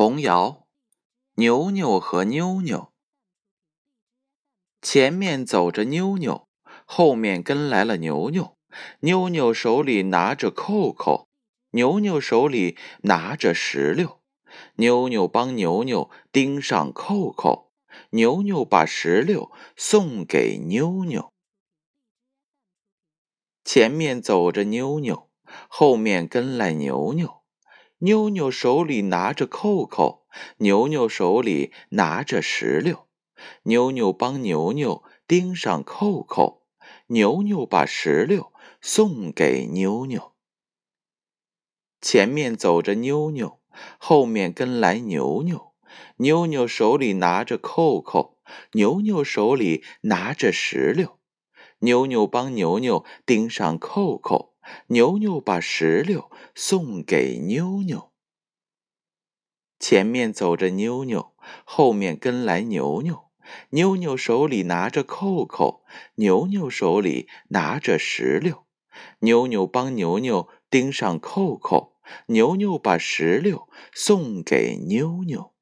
童谣：牛牛和妞妞。前面走着妞妞，后面跟来了牛牛。妞妞手里拿着扣扣，牛牛手里拿着石榴。妞妞帮牛牛钉上扣扣，牛牛把石榴送给妞妞。前面走着妞妞，后面跟来牛牛。妞妞手里拿着扣扣，牛牛手里拿着石榴。妞妞帮牛牛钉上扣扣，牛牛把石榴送给妞妞。前面走着妞妞，后面跟来牛牛。妞妞手里拿着扣扣，牛牛手里拿着石榴。妞妞帮牛牛钉上扣扣。牛牛把石榴送给妞妞。前面走着妞妞，后面跟来牛牛。妞妞手里拿着扣扣，牛牛手里拿着石榴。妞妞帮牛牛钉上扣扣，牛牛把石榴送给妞妞。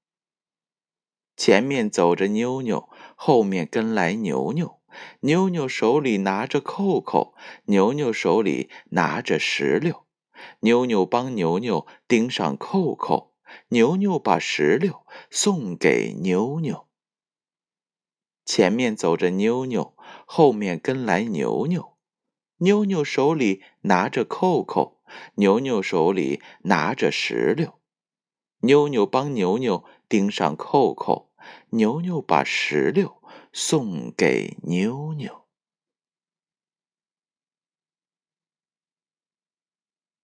前面走着妞妞，后面跟来牛牛。妞妞手里拿着扣扣，牛牛手里拿着石榴。妞妞帮牛牛钉上扣扣，牛牛把石榴送给妞妞。前面走着妞妞，后面跟来牛牛。妞妞手里拿着扣扣，牛牛手里拿着石榴。妞妞帮牛牛钉上扣扣，牛牛把石榴。送给妞妞。